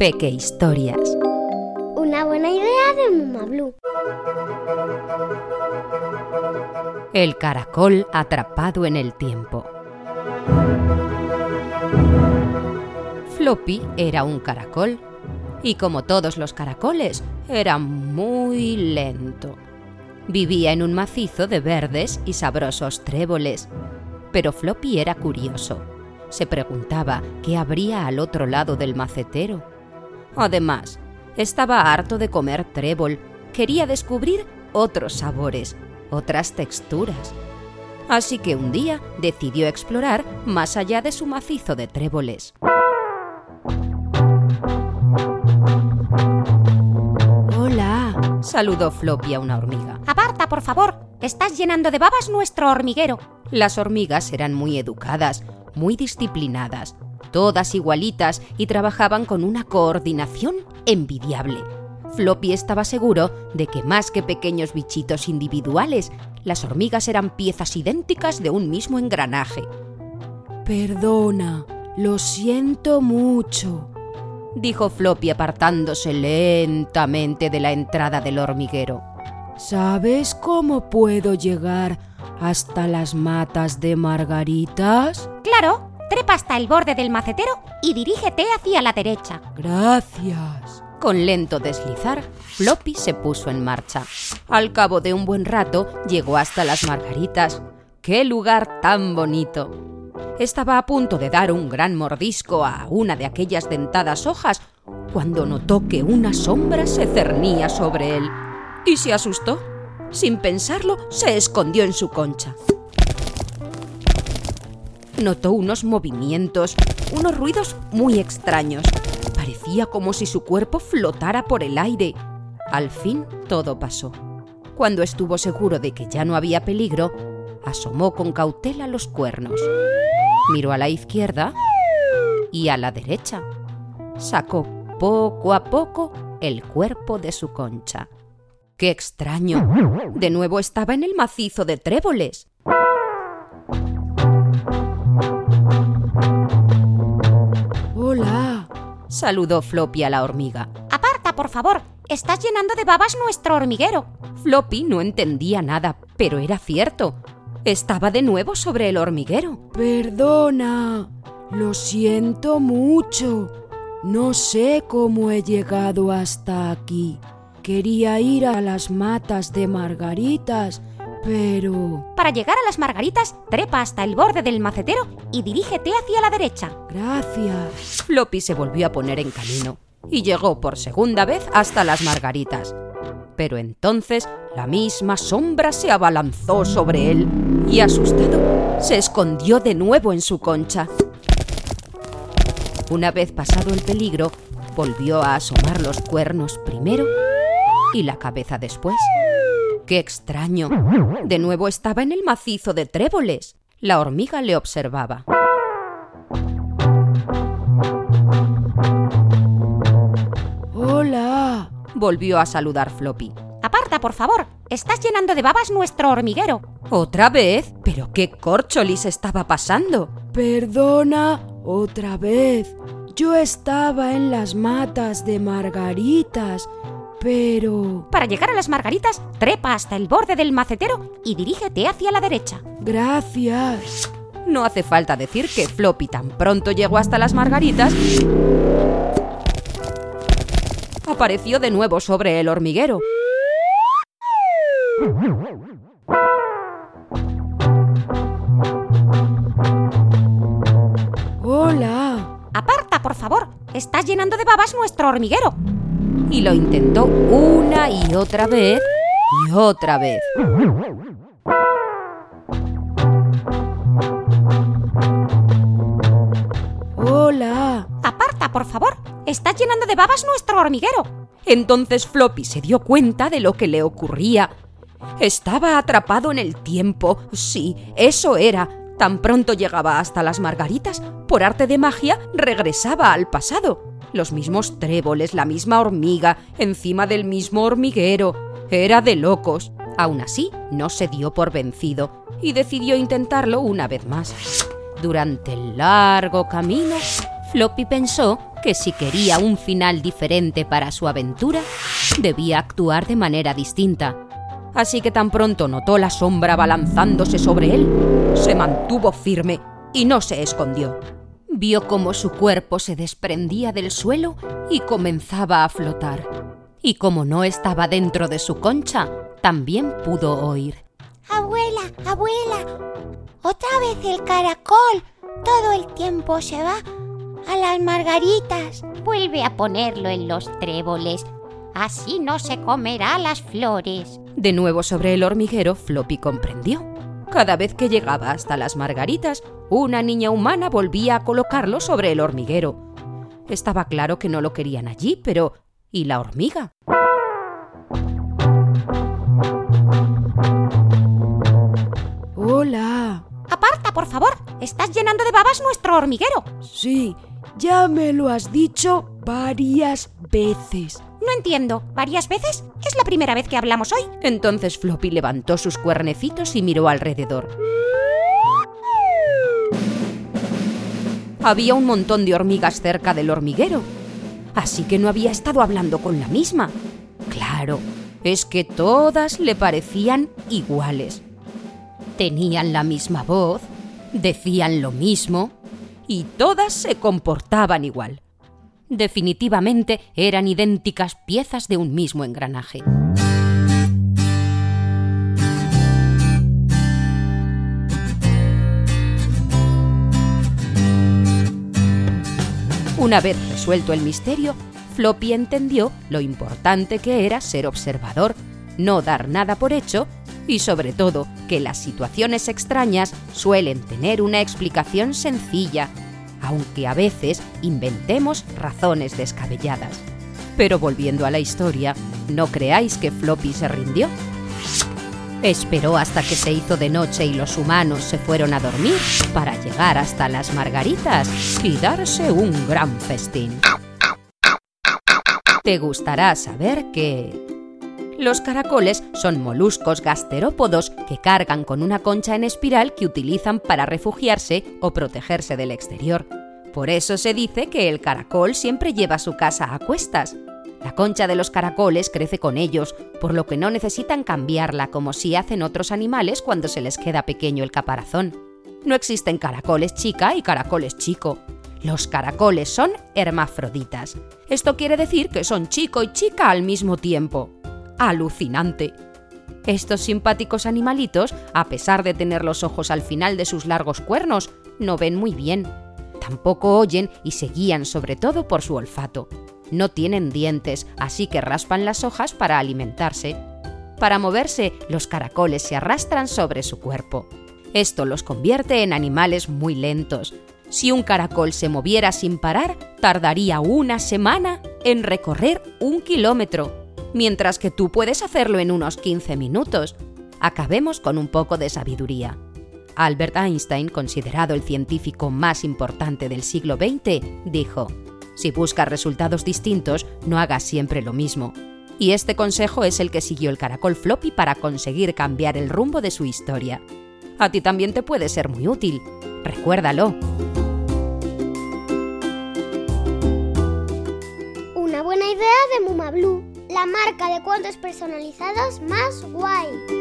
Peque Historias. Una buena idea de Muma Blue. El caracol atrapado en el tiempo. Floppy era un caracol y como todos los caracoles era muy lento. Vivía en un macizo de verdes y sabrosos tréboles, pero Floppy era curioso. Se preguntaba qué habría al otro lado del macetero. Además, estaba harto de comer trébol, quería descubrir otros sabores, otras texturas. Así que un día decidió explorar más allá de su macizo de tréboles. Hola, saludó Floppy a una hormiga. Aparta, por favor. Estás llenando de babas nuestro hormiguero. Las hormigas eran muy educadas, muy disciplinadas, todas igualitas y trabajaban con una coordinación envidiable. Floppy estaba seguro de que más que pequeños bichitos individuales, las hormigas eran piezas idénticas de un mismo engranaje. Perdona, lo siento mucho, dijo Floppy apartándose lentamente de la entrada del hormiguero. ¿Sabes cómo puedo llegar hasta las matas de margaritas? Claro, trepa hasta el borde del macetero y dirígete hacia la derecha. Gracias. Con lento deslizar, Floppy se puso en marcha. Al cabo de un buen rato llegó hasta las margaritas. ¡Qué lugar tan bonito! Estaba a punto de dar un gran mordisco a una de aquellas dentadas hojas cuando notó que una sombra se cernía sobre él y se asustó. Sin pensarlo, se escondió en su concha. Notó unos movimientos, unos ruidos muy extraños. Parecía como si su cuerpo flotara por el aire. Al fin todo pasó. Cuando estuvo seguro de que ya no había peligro, asomó con cautela los cuernos. Miró a la izquierda y a la derecha. Sacó poco a poco el cuerpo de su concha. ¡Qué extraño! De nuevo estaba en el macizo de tréboles. Saludó Floppy a la hormiga. Aparta, por favor. Estás llenando de babas nuestro hormiguero. Floppy no entendía nada, pero era cierto. Estaba de nuevo sobre el hormiguero. Perdona, lo siento mucho. No sé cómo he llegado hasta aquí. Quería ir a las matas de margaritas, pero... Para llegar a las margaritas, trepa hasta el borde del macetero y dirígete hacia la derecha. Gracias. Floppy se volvió a poner en camino y llegó por segunda vez hasta las margaritas. Pero entonces la misma sombra se abalanzó sobre él y asustado se escondió de nuevo en su concha. Una vez pasado el peligro, volvió a asomar los cuernos primero y la cabeza después. ¡Qué extraño! De nuevo estaba en el macizo de tréboles. La hormiga le observaba. Hola, volvió a saludar Floppy. Aparta, por favor. Estás llenando de babas nuestro hormiguero. ¿Otra vez? ¿Pero qué corcholis estaba pasando? Perdona, otra vez. Yo estaba en las matas de margaritas, pero... Para llegar a las margaritas, trepa hasta el borde del macetero y dirígete hacia la derecha. Gracias. No hace falta decir que Floppy tan pronto llegó hasta las margaritas, apareció de nuevo sobre el hormiguero. Hola. Aparta, por favor. Estás llenando de babas nuestro hormiguero. Y lo intentó una y otra vez y otra vez. Hola. Aparta, por favor. Estás llenando de babas nuestro hormiguero. Entonces Floppy se dio cuenta de lo que le ocurría. Estaba atrapado en el tiempo. Sí, eso era. Tan pronto llegaba hasta las margaritas, por arte de magia regresaba al pasado. Los mismos tréboles, la misma hormiga, encima del mismo hormiguero. Era de locos. Aún así, no se dio por vencido y decidió intentarlo una vez más. Durante el largo camino, Floppy pensó que si quería un final diferente para su aventura, debía actuar de manera distinta. Así que tan pronto notó la sombra balanzándose sobre él, se mantuvo firme y no se escondió. Vio cómo su cuerpo se desprendía del suelo y comenzaba a flotar. Y como no estaba dentro de su concha, también pudo oír. Abuela, abuela, otra vez el caracol. Todo el tiempo se va a las margaritas. Vuelve a ponerlo en los tréboles. Así no se comerá las flores. De nuevo sobre el hormiguero, Floppy comprendió. Cada vez que llegaba hasta las margaritas, una niña humana volvía a colocarlo sobre el hormiguero. Estaba claro que no lo querían allí, pero ¿y la hormiga? Hola. Aparta, por favor. Estás llenando de babas nuestro hormiguero. Sí, ya me lo has dicho varias veces. No entiendo. ¿Varias veces? Es la primera vez que hablamos hoy. Entonces Floppy levantó sus cuernecitos y miró alrededor. Había un montón de hormigas cerca del hormiguero. Así que no había estado hablando con la misma. Claro, es que todas le parecían iguales. Tenían la misma voz, decían lo mismo y todas se comportaban igual. Definitivamente eran idénticas piezas de un mismo engranaje. Una vez resuelto el misterio, Floppy entendió lo importante que era ser observador, no dar nada por hecho y sobre todo que las situaciones extrañas suelen tener una explicación sencilla, aunque a veces inventemos razones descabelladas. Pero volviendo a la historia, no creáis que Floppy se rindió. Esperó hasta que se hizo de noche y los humanos se fueron a dormir para llegar hasta las margaritas y darse un gran festín. Te gustará saber que los caracoles son moluscos gasterópodos que cargan con una concha en espiral que utilizan para refugiarse o protegerse del exterior. Por eso se dice que el caracol siempre lleva su casa a cuestas. La concha de los caracoles crece con ellos, por lo que no necesitan cambiarla como si hacen otros animales cuando se les queda pequeño el caparazón. No existen caracoles chica y caracoles chico. Los caracoles son hermafroditas. Esto quiere decir que son chico y chica al mismo tiempo. Alucinante. Estos simpáticos animalitos, a pesar de tener los ojos al final de sus largos cuernos, no ven muy bien. Tampoco oyen y se guían sobre todo por su olfato. No tienen dientes, así que raspan las hojas para alimentarse. Para moverse, los caracoles se arrastran sobre su cuerpo. Esto los convierte en animales muy lentos. Si un caracol se moviera sin parar, tardaría una semana en recorrer un kilómetro, mientras que tú puedes hacerlo en unos 15 minutos. Acabemos con un poco de sabiduría. Albert Einstein, considerado el científico más importante del siglo XX, dijo, si buscas resultados distintos, no hagas siempre lo mismo. Y este consejo es el que siguió el caracol floppy para conseguir cambiar el rumbo de su historia. A ti también te puede ser muy útil. Recuérdalo. Una buena idea de Muma Blue, la marca de cuentos personalizados más guay.